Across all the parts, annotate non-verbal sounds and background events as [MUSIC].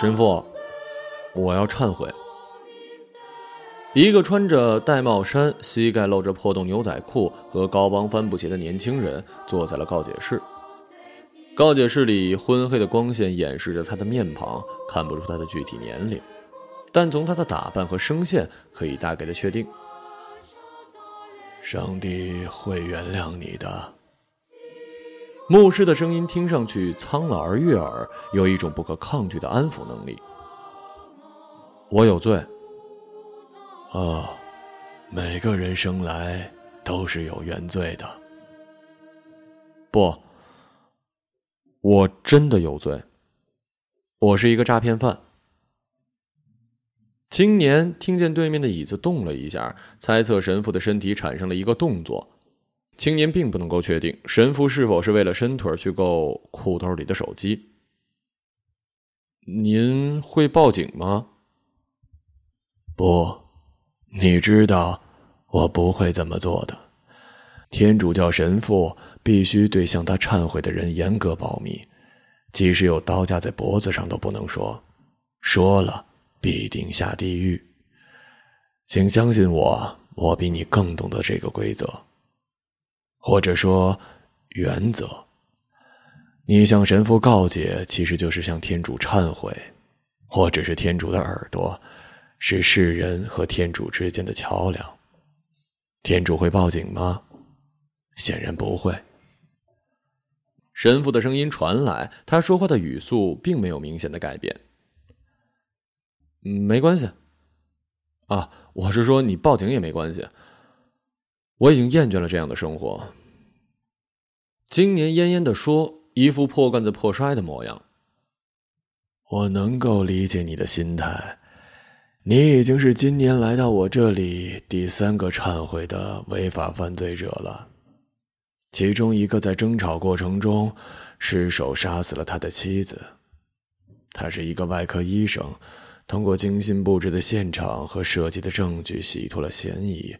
神父，我要忏悔。一个穿着玳瑁衫、膝盖露着破洞牛仔裤和高帮帆布鞋的年轻人坐在了告解室。告解室里昏黑的光线掩饰着他的面庞，看不出他的具体年龄，但从他的打扮和声线可以大概的确定。上帝会原谅你的。牧师的声音听上去苍老而悦耳，有一种不可抗拒的安抚能力。我有罪。哦，每个人生来都是有原罪的。不，我真的有罪。我是一个诈骗犯。青年听见对面的椅子动了一下，猜测神父的身体产生了一个动作。青年并不能够确定神父是否是为了伸腿去够裤兜里的手机。您会报警吗？不，你知道我不会这么做的。天主教神父必须对向他忏悔的人严格保密，即使有刀架在脖子上都不能说，说了必定下地狱。请相信我，我比你更懂得这个规则。或者说，原则。你向神父告解，其实就是向天主忏悔，或者是天主的耳朵，是世人和天主之间的桥梁。天主会报警吗？显然不会。神父的声音传来，他说话的语速并没有明显的改变。没关系。啊，我是说，你报警也没关系。我已经厌倦了这样的生活。今年恹恹的说，一副破罐子破摔的模样。我能够理解你的心态，你已经是今年来到我这里第三个忏悔的违法犯罪者了。其中一个在争吵过程中失手杀死了他的妻子。他是一个外科医生，通过精心布置的现场和设计的证据洗脱了嫌疑。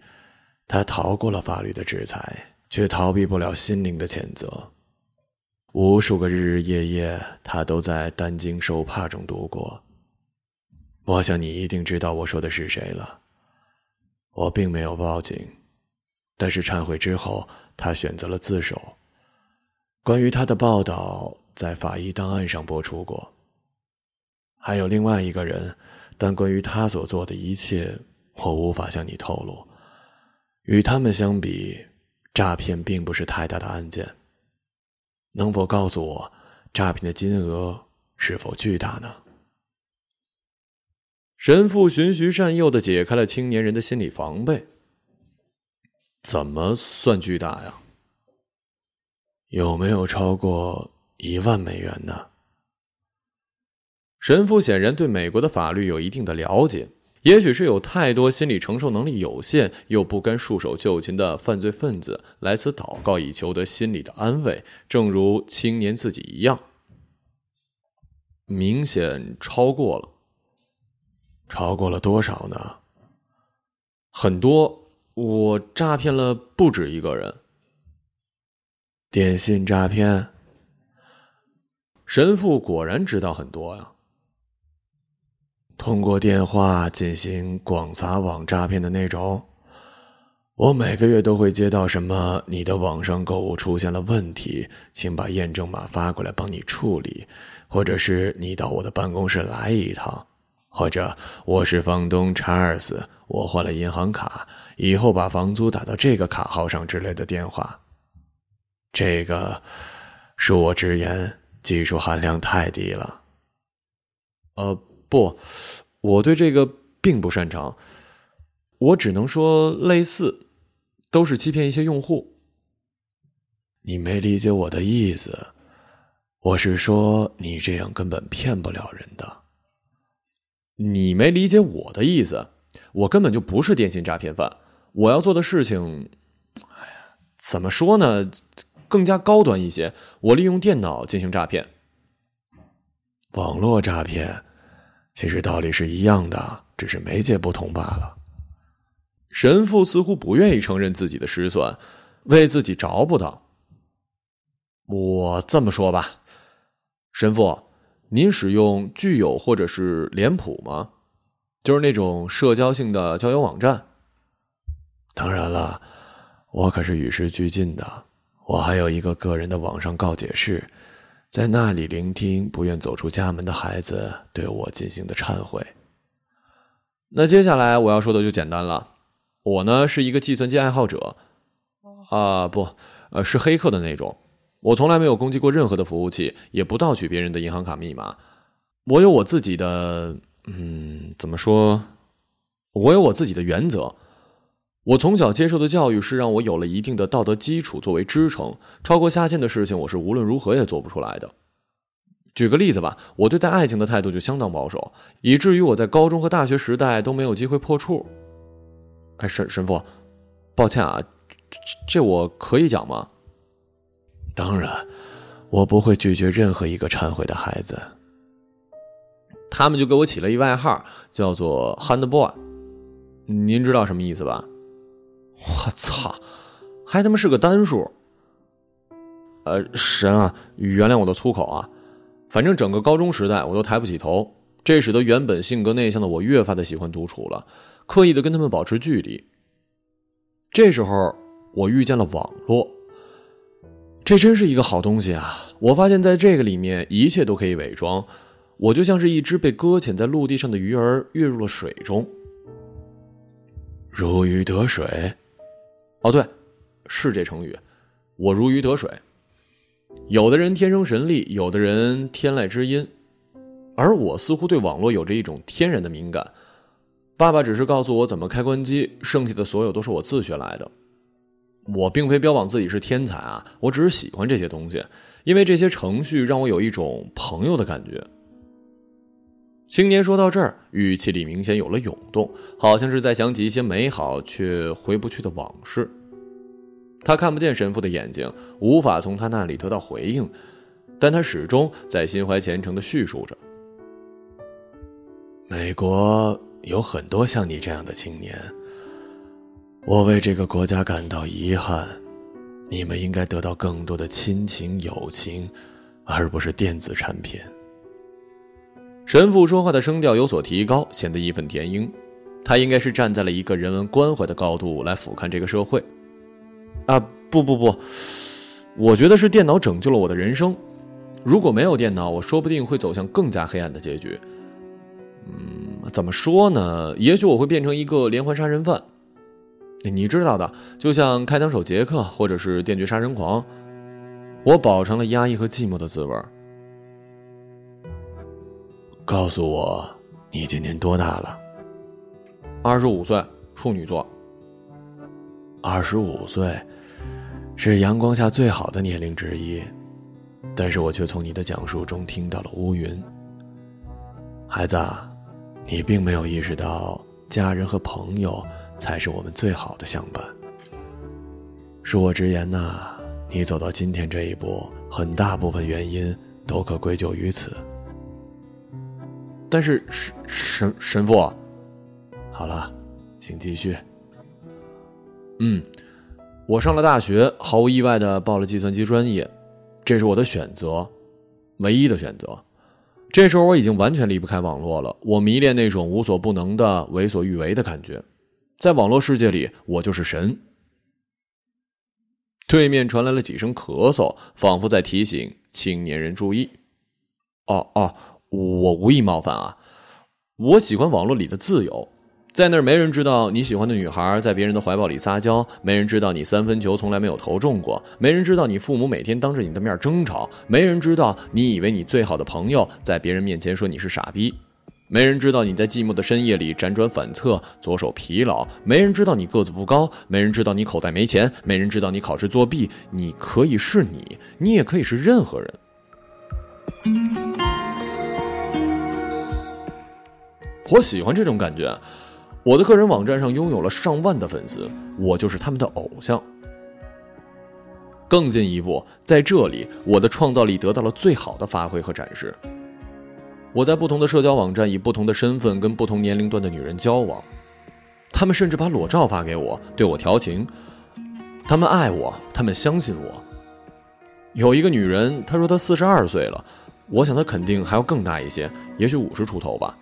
他逃过了法律的制裁，却逃避不了心灵的谴责。无数个日日夜夜，他都在担惊受怕中度过。我想你一定知道我说的是谁了。我并没有报警，但是忏悔之后，他选择了自首。关于他的报道在法医档案上播出过。还有另外一个人，但关于他所做的一切，我无法向你透露。与他们相比，诈骗并不是太大的案件。能否告诉我，诈骗的金额是否巨大呢？神父循循善诱的解开了青年人的心理防备。怎么算巨大呀？有没有超过一万美元呢？神父显然对美国的法律有一定的了解。也许是有太多心理承受能力有限又不甘束手就擒的犯罪分子来此祷告以求得心理的安慰，正如青年自己一样，明显超过了。超过了多少呢？很多，我诈骗了不止一个人。电信诈骗，神父果然知道很多呀。通过电话进行广撒网诈骗的那种，我每个月都会接到什么“你的网上购物出现了问题，请把验证码发过来帮你处理”，或者是“你到我的办公室来一趟”，或者“我是房东查尔斯，我换了银行卡，以后把房租打到这个卡号上”之类的电话。这个，恕我直言，技术含量太低了。呃。不，我对这个并不擅长。我只能说类似，都是欺骗一些用户。你没理解我的意思，我是说你这样根本骗不了人的。你没理解我的意思，我根本就不是电信诈骗犯。我要做的事情，哎呀，怎么说呢？更加高端一些。我利用电脑进行诈骗，网络诈骗。其实道理是一样的，只是媒介不同罢了。神父似乎不愿意承认自己的失算，为自己找补道：“我这么说吧，神父，您使用具有或者是脸谱吗？就是那种社交性的交友网站。当然了，我可是与时俱进的。我还有一个个人的网上告解室，在那里聆听不愿走出家门的孩子对我进行的忏悔。那接下来我要说的就简单了。我呢是一个计算机爱好者，啊不，呃是黑客的那种。我从来没有攻击过任何的服务器，也不盗取别人的银行卡密码。我有我自己的，嗯，怎么说？我有我自己的原则。我从小接受的教育是让我有了一定的道德基础作为支撑，超过下限的事情，我是无论如何也做不出来的。举个例子吧，我对待爱情的态度就相当保守，以至于我在高中和大学时代都没有机会破处。哎，神神父，抱歉啊，这我可以讲吗？当然，我不会拒绝任何一个忏悔的孩子。他们就给我起了一外号，叫做 “hand boy”，您知道什么意思吧？我操，还他妈是个单数！呃，神啊，原谅我的粗口啊！反正整个高中时代，我都抬不起头，这使得原本性格内向的我越发的喜欢独处了，刻意的跟他们保持距离。这时候，我遇见了网络，这真是一个好东西啊！我发现在这个里面，一切都可以伪装。我就像是一只被搁浅在陆地上的鱼儿，跃入了水中，如鱼得水。哦，对，是这成语，我如鱼得水。有的人天生神力，有的人天籁之音，而我似乎对网络有着一种天然的敏感。爸爸只是告诉我怎么开关机，剩下的所有都是我自学来的。我并非标榜自己是天才啊，我只是喜欢这些东西，因为这些程序让我有一种朋友的感觉。青年说到这儿，语气里明显有了涌动，好像是在想起一些美好却回不去的往事。他看不见神父的眼睛，无法从他那里得到回应，但他始终在心怀虔诚的叙述着。美国有很多像你这样的青年，我为这个国家感到遗憾。你们应该得到更多的亲情、友情，而不是电子产品。神父说话的声调有所提高，显得义愤填膺。他应该是站在了一个人文关怀的高度来俯瞰这个社会。啊，不不不，我觉得是电脑拯救了我的人生。如果没有电脑，我说不定会走向更加黑暗的结局。嗯，怎么说呢？也许我会变成一个连环杀人犯。你知道的，就像开膛手杰克，或者是电锯杀人狂。我饱尝了压抑和寂寞的滋味。告诉我，你今年多大了？二十五岁，处女座。二十五岁，是阳光下最好的年龄之一，但是我却从你的讲述中听到了乌云。孩子，你并没有意识到，家人和朋友才是我们最好的相伴。恕我直言呐，你走到今天这一步，很大部分原因都可归咎于此。但是神神神父，好了，请继续。嗯，我上了大学，毫无意外的报了计算机专业，这是我的选择，唯一的选择。这时候我已经完全离不开网络了，我迷恋那种无所不能的为所欲为的感觉，在网络世界里，我就是神。对面传来了几声咳嗽，仿佛在提醒青年人注意。哦哦。我无意冒犯啊，我喜欢网络里的自由，在那儿没人知道你喜欢的女孩在别人的怀抱里撒娇，没人知道你三分球从来没有投中过，没人知道你父母每天当着你的面争吵，没人知道你以为你最好的朋友在别人面前说你是傻逼，没人知道你在寂寞的深夜里辗转反侧，左手疲劳，没人知道你个子不高，没人知道你口袋没钱，没人知道你考试作弊，你可以是你，你也可以是任何人。我喜欢这种感觉，我的个人网站上拥有了上万的粉丝，我就是他们的偶像。更进一步，在这里，我的创造力得到了最好的发挥和展示。我在不同的社交网站以不同的身份跟不同年龄段的女人交往，他们甚至把裸照发给我，对我调情。他们爱我，他们相信我。有一个女人，她说她四十二岁了，我想她肯定还要更大一些，也许五十出头吧。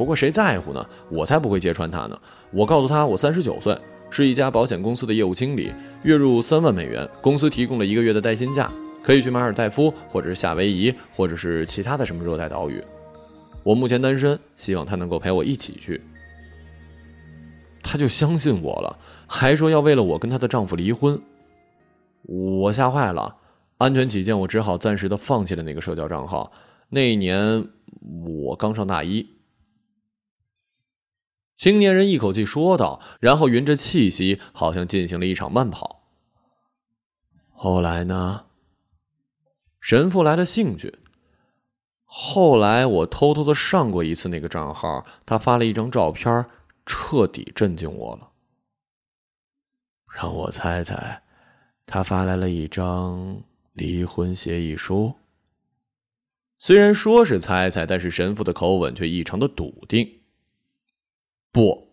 不过谁在乎呢？我才不会揭穿他呢。我告诉他，我三十九岁，是一家保险公司的业务经理，月入三万美元，公司提供了一个月的带薪假，可以去马尔代夫，或者是夏威夷，或者是其他的什么热带岛屿。我目前单身，希望他能够陪我一起去。他就相信我了，还说要为了我跟她的丈夫离婚。我吓坏了，安全起见，我只好暂时的放弃了那个社交账号。那一年我刚上大一。青年人一口气说道，然后匀着气息，好像进行了一场慢跑。后来呢？神父来了兴趣。后来我偷偷的上过一次那个账号，他发了一张照片，彻底震惊我了。让我猜猜，他发来了一张离婚协议书。虽然说是猜猜，但是神父的口吻却异常的笃定。不，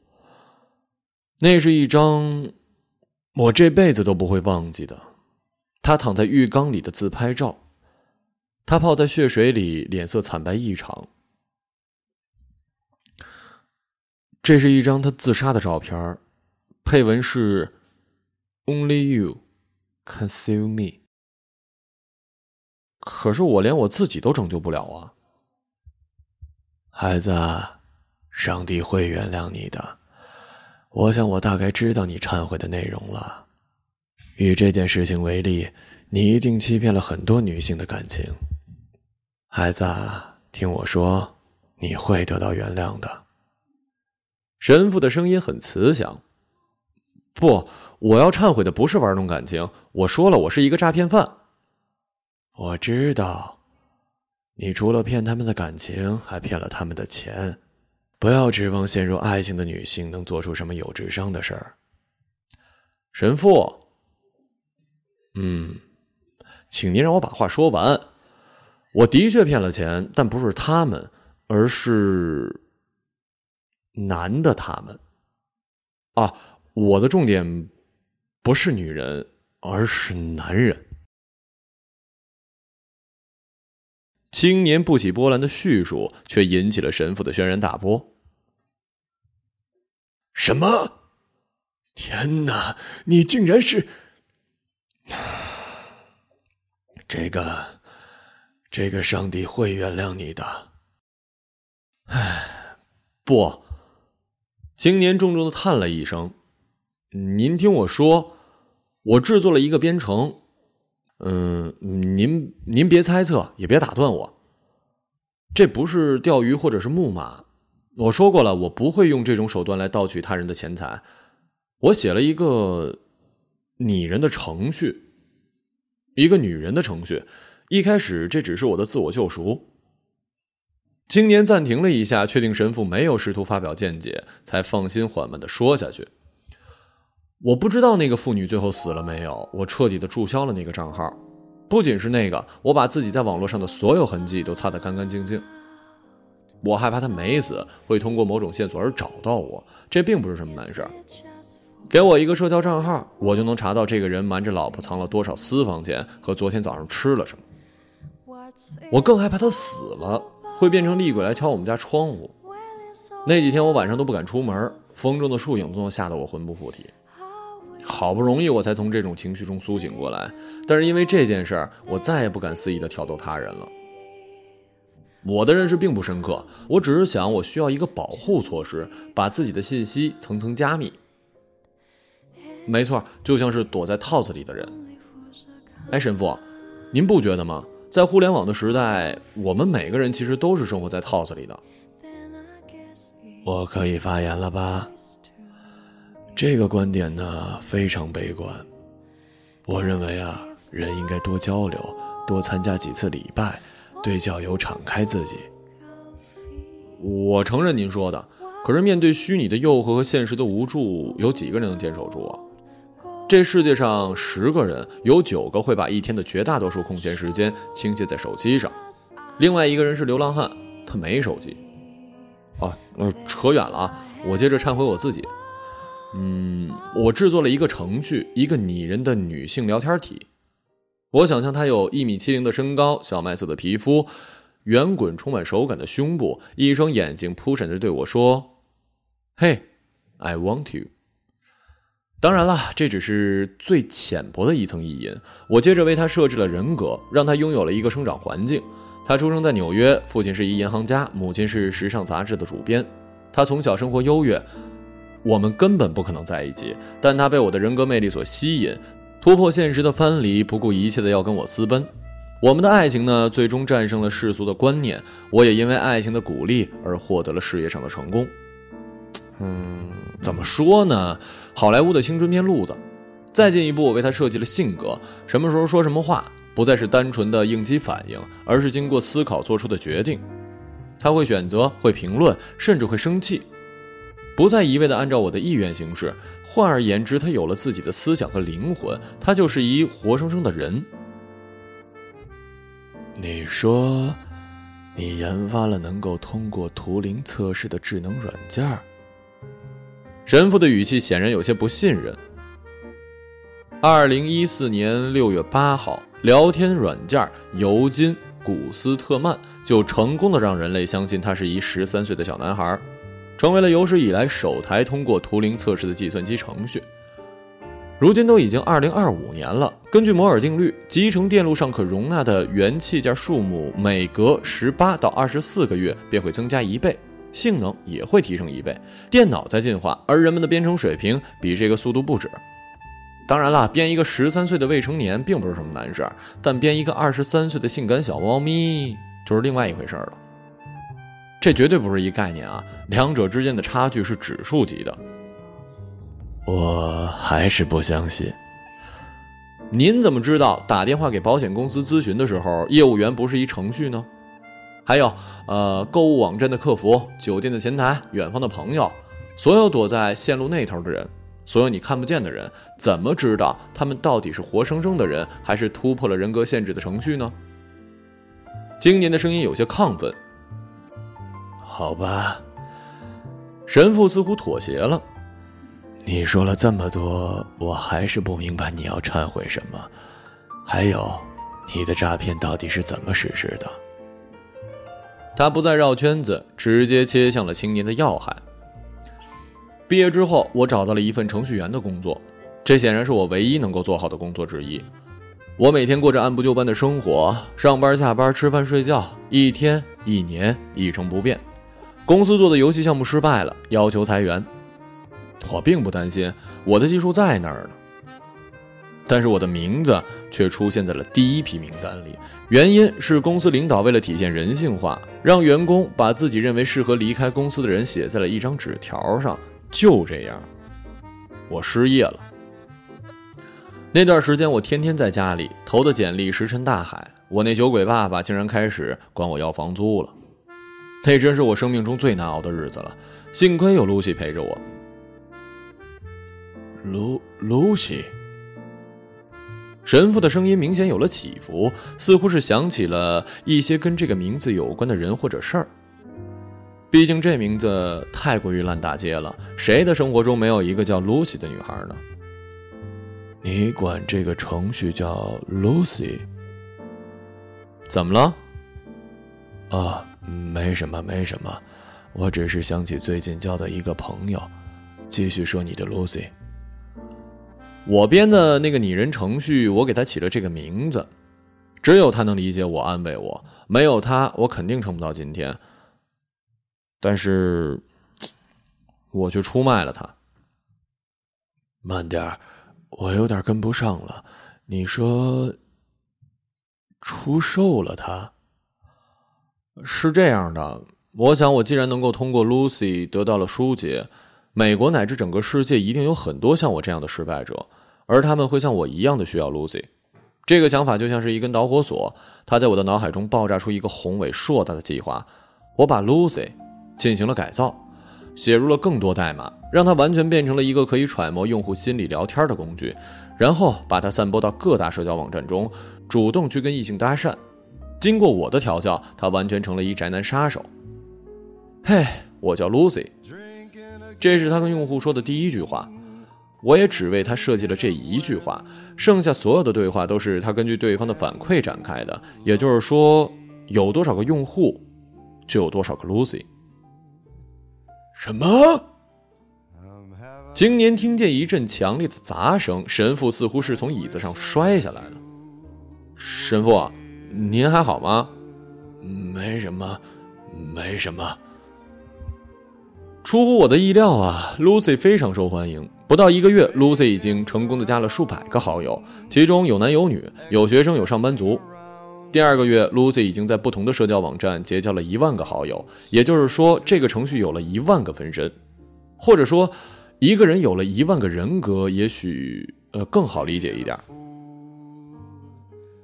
那是一张我这辈子都不会忘记的。他躺在浴缸里的自拍照，他泡在血水里，脸色惨白异常。这是一张他自杀的照片，配文是 “Only you can save me”。可是我连我自己都拯救不了啊，孩子。上帝会原谅你的。我想，我大概知道你忏悔的内容了。以这件事情为例，你一定欺骗了很多女性的感情。孩子，听我说，你会得到原谅的。神父的声音很慈祥。不，我要忏悔的不是玩弄感情。我说了，我是一个诈骗犯。我知道，你除了骗他们的感情，还骗了他们的钱。不要指望陷入爱情的女性能做出什么有智商的事儿，神父。嗯，请您让我把话说完。我的确骗了钱，但不是他们，而是男的他们。啊，我的重点不是女人，而是男人。青年不起波澜的叙述，却引起了神父的轩然大波。什么？天哪！你竟然是 [SIGHS]…… 这个，这个上帝会原谅你的。唉，不。青年重重的叹了一声：“您听我说，我制作了一个编程。”嗯，您您别猜测，也别打断我。这不是钓鱼或者是木马。我说过了，我不会用这种手段来盗取他人的钱财。我写了一个拟人的程序，一个女人的程序。一开始这只是我的自我救赎。青年暂停了一下，确定神父没有试图发表见解，才放心缓慢的说下去。我不知道那个妇女最后死了没有。我彻底的注销了那个账号，不仅是那个，我把自己在网络上的所有痕迹都擦得干干净净。我害怕她没死，会通过某种线索而找到我。这并不是什么难事儿。给我一个社交账号，我就能查到这个人瞒着老婆藏了多少私房钱和昨天早上吃了什么。我更害怕他死了，会变成厉鬼来敲我们家窗户。那几天我晚上都不敢出门，风中的树影都能吓得我魂不附体。好不容易我才从这种情绪中苏醒过来，但是因为这件事儿，我再也不敢肆意的挑逗他人了。我的认识并不深刻，我只是想我需要一个保护措施，把自己的信息层层加密。没错，就像是躲在套子里的人。哎，神父，您不觉得吗？在互联网的时代，我们每个人其实都是生活在套子里的。我可以发言了吧？这个观点呢非常悲观。我认为啊，人应该多交流，多参加几次礼拜，对教友敞开自己。我承认您说的，可是面对虚拟的诱惑和现实的无助，有几个人能坚守住啊？这世界上十个人，有九个会把一天的绝大多数空闲时间倾泻在手机上，另外一个人是流浪汉，他没手机。啊，呃，扯远了啊，我接着忏悔我自己。嗯，我制作了一个程序，一个拟人的女性聊天体。我想象她有一米七零的身高，小麦色的皮肤，圆滚充满手感的胸部，一双眼睛扑闪着对我说：“嘿，I want you。”当然了，这只是最浅薄的一层意淫。我接着为他设置了人格，让他拥有了一个生长环境。他出生在纽约，父亲是一银行家，母亲是时尚杂志的主编。他从小生活优越，我们根本不可能在一起。但他被我的人格魅力所吸引，突破现实的藩篱，不顾一切的要跟我私奔。我们的爱情呢，最终战胜了世俗的观念。我也因为爱情的鼓励而获得了事业上的成功。嗯，怎么说呢？好莱坞的青春片路子。再进一步，我为他设计了性格，什么时候说什么话，不再是单纯的应激反应，而是经过思考做出的决定。他会选择，会评论，甚至会生气，不再一味的按照我的意愿行事。换而言之，他有了自己的思想和灵魂，他就是一活生生的人。你说，你研发了能够通过图灵测试的智能软件？神父的语气显然有些不信任。二零一四年六月八号，聊天软件尤金·古斯特曼就成功的让人类相信他是一十三岁的小男孩，成为了有史以来首台通过图灵测试的计算机程序。如今都已经二零二五年了，根据摩尔定律，集成电路上可容纳的元器件数目每隔十八到二十四个月便会增加一倍。性能也会提升一倍，电脑在进化，而人们的编程水平比这个速度不止。当然了，编一个十三岁的未成年并不是什么难事儿，但编一个二十三岁的性感小猫咪就是另外一回事了。这绝对不是一概念啊，两者之间的差距是指数级的。我还是不相信。您怎么知道打电话给保险公司咨询的时候，业务员不是一程序呢？还有，呃，购物网站的客服、酒店的前台、远方的朋友，所有躲在线路那头的人，所有你看不见的人，怎么知道他们到底是活生生的人，还是突破了人格限制的程序呢？青年的声音有些亢奋。好吧，神父似乎妥协了。你说了这么多，我还是不明白你要忏悔什么。还有，你的诈骗到底是怎么实施的？他不再绕圈子，直接切向了青年的要害。毕业之后，我找到了一份程序员的工作，这显然是我唯一能够做好的工作之一。我每天过着按部就班的生活，上班、下班、吃饭、睡觉，一天一年一成不变。公司做的游戏项目失败了，要求裁员。我并不担心，我的技术在那儿呢。但是我的名字却出现在了第一批名单里。原因是公司领导为了体现人性化，让员工把自己认为适合离开公司的人写在了一张纸条上。就这样，我失业了。那段时间，我天天在家里投的简历石沉大海。我那酒鬼爸爸竟然开始管我要房租了。那真是我生命中最难熬的日子了。幸亏有露西陪着我。露露西。神父的声音明显有了起伏，似乎是想起了一些跟这个名字有关的人或者事儿。毕竟这名字太过于烂大街了，谁的生活中没有一个叫 Lucy 的女孩呢？你管这个程序叫 Lucy？怎么了？啊，没什么，没什么，我只是想起最近交的一个朋友。继续说你的 Lucy。我编的那个拟人程序，我给他起了这个名字，只有他能理解我、安慰我。没有他，我肯定撑不到今天。但是，我却出卖了他。慢点我有点跟不上了。你说，出售了他？是这样的，我想，我既然能够通过 Lucy 得到了疏解，美国乃至整个世界一定有很多像我这样的失败者。而他们会像我一样的需要 Lucy，这个想法就像是一根导火索，它在我的脑海中爆炸出一个宏伟硕大的计划。我把 Lucy 进行了改造，写入了更多代码，让它完全变成了一个可以揣摩用户心理聊天的工具，然后把它散播到各大社交网站中，主动去跟异性搭讪。经过我的调教，他完全成了一宅男杀手。嘿，我叫 Lucy，这是他跟用户说的第一句话。我也只为他设计了这一句话，剩下所有的对话都是他根据对方的反馈展开的。也就是说，有多少个用户，就有多少个 Lucy。什么？青年听见一阵强烈的砸声，神父似乎是从椅子上摔下来了。神父，啊您还好吗？没什么，没什么。出乎我的意料啊，Lucy 非常受欢迎。不到一个月，Lucy 已经成功的加了数百个好友，其中有男有女，有学生，有上班族。第二个月，Lucy 已经在不同的社交网站结交了一万个好友，也就是说，这个程序有了一万个分身，或者说。一个人有了一万个人格，也许呃更好理解一点。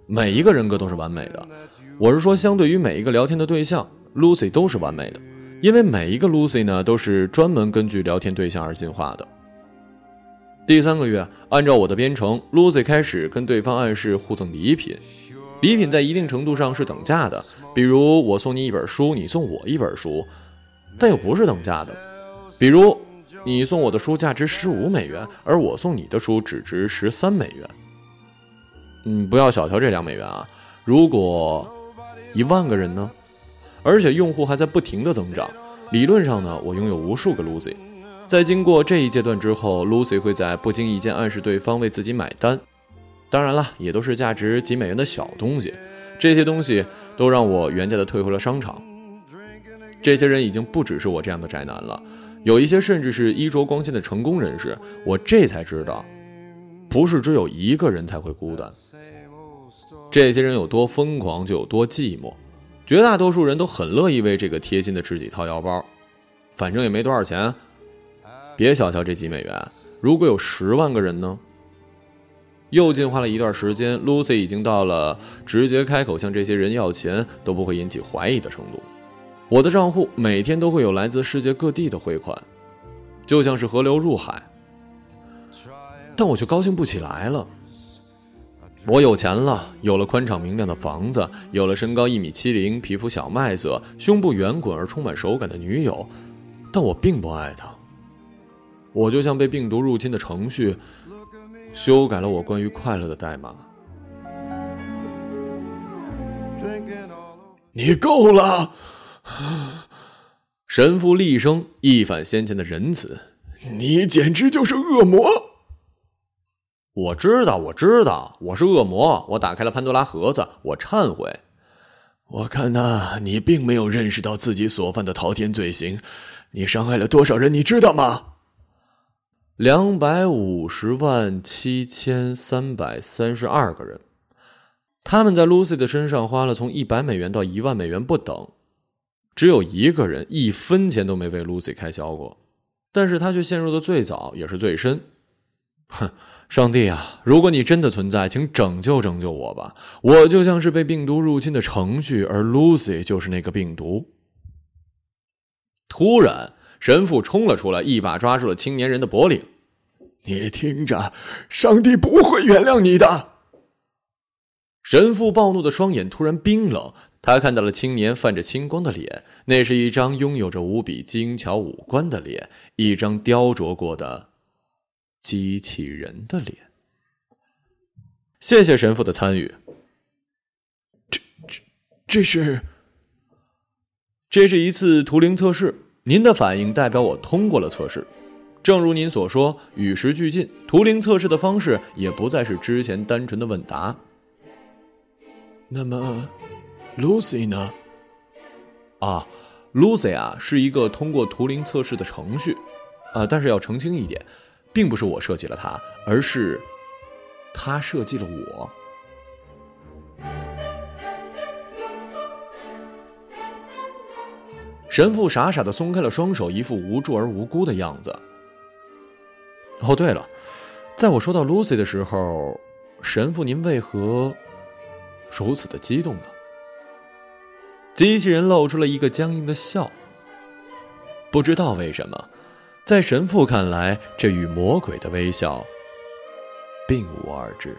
每一个人格都是完美的，我是说，相对于每一个聊天的对象，Lucy 都是完美的，因为每一个 Lucy 呢都是专门根据聊天对象而进化的。第三个月，按照我的编程，Lucy 开始跟对方暗示互赠礼品，礼品在一定程度上是等价的，比如我送你一本书，你送我一本书，但又不是等价的，比如。你送我的书价值十五美元，而我送你的书只值十三美元。嗯，不要小瞧这两美元啊！如果一万个人呢？而且用户还在不停的增长。理论上呢，我拥有无数个 Lucy。在经过这一阶段之后，Lucy 会在不经意间暗示对方为自己买单。当然了，也都是价值几美元的小东西。这些东西都让我原价的退回了商场。这些人已经不只是我这样的宅男了。有一些甚至是衣着光鲜的成功人士，我这才知道，不是只有一个人才会孤单。这些人有多疯狂，就有多寂寞。绝大多数人都很乐意为这个贴心的知己掏腰包，反正也没多少钱。别小瞧这几美元，如果有十万个人呢？又进化了一段时间，Lucy 已经到了直接开口向这些人要钱都不会引起怀疑的程度。我的账户每天都会有来自世界各地的汇款，就像是河流入海，但我却高兴不起来了。我有钱了，有了宽敞明亮的房子，有了身高一米七零、皮肤小麦色、胸部圆滚而充满手感的女友，但我并不爱她。我就像被病毒入侵的程序，修改了我关于快乐的代码。你够了。[SIGHS] 神父厉声，一反先前的仁慈：“你简直就是恶魔！”我知道，我知道，我是恶魔。我打开了潘多拉盒子，我忏悔。我看呐，你并没有认识到自己所犯的滔天罪行。你伤害了多少人，你知道吗？两百五十万七千三百三十二个人。他们在 Lucy 的身上花了从一百美元到一万美元不等。只有一个人一分钱都没为 Lucy 开销过，但是他却陷入的最早也是最深。哼，上帝啊，如果你真的存在，请拯救拯救我吧！我就像是被病毒入侵的程序，而 Lucy 就是那个病毒。突然，神父冲了出来，一把抓住了青年人的脖领。你听着，上帝不会原谅你的。神父暴怒的双眼突然冰冷。他看到了青年泛着青光的脸，那是一张拥有着无比精巧五官的脸，一张雕琢过的机器人的脸。谢谢神父的参与。这、这、这是，这是一次图灵测试。您的反应代表我通过了测试。正如您所说，与时俱进，图灵测试的方式也不再是之前单纯的问答。那么。Lucy 呢？啊，Lucy 啊，是一个通过图灵测试的程序，啊，但是要澄清一点，并不是我设计了它，而是他设计了我。神父傻傻的松开了双手，一副无助而无辜的样子。哦，对了，在我说到 Lucy 的时候，神父您为何如此的激动呢？机器人露出了一个僵硬的笑。不知道为什么，在神父看来，这与魔鬼的微笑并无二致。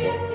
you.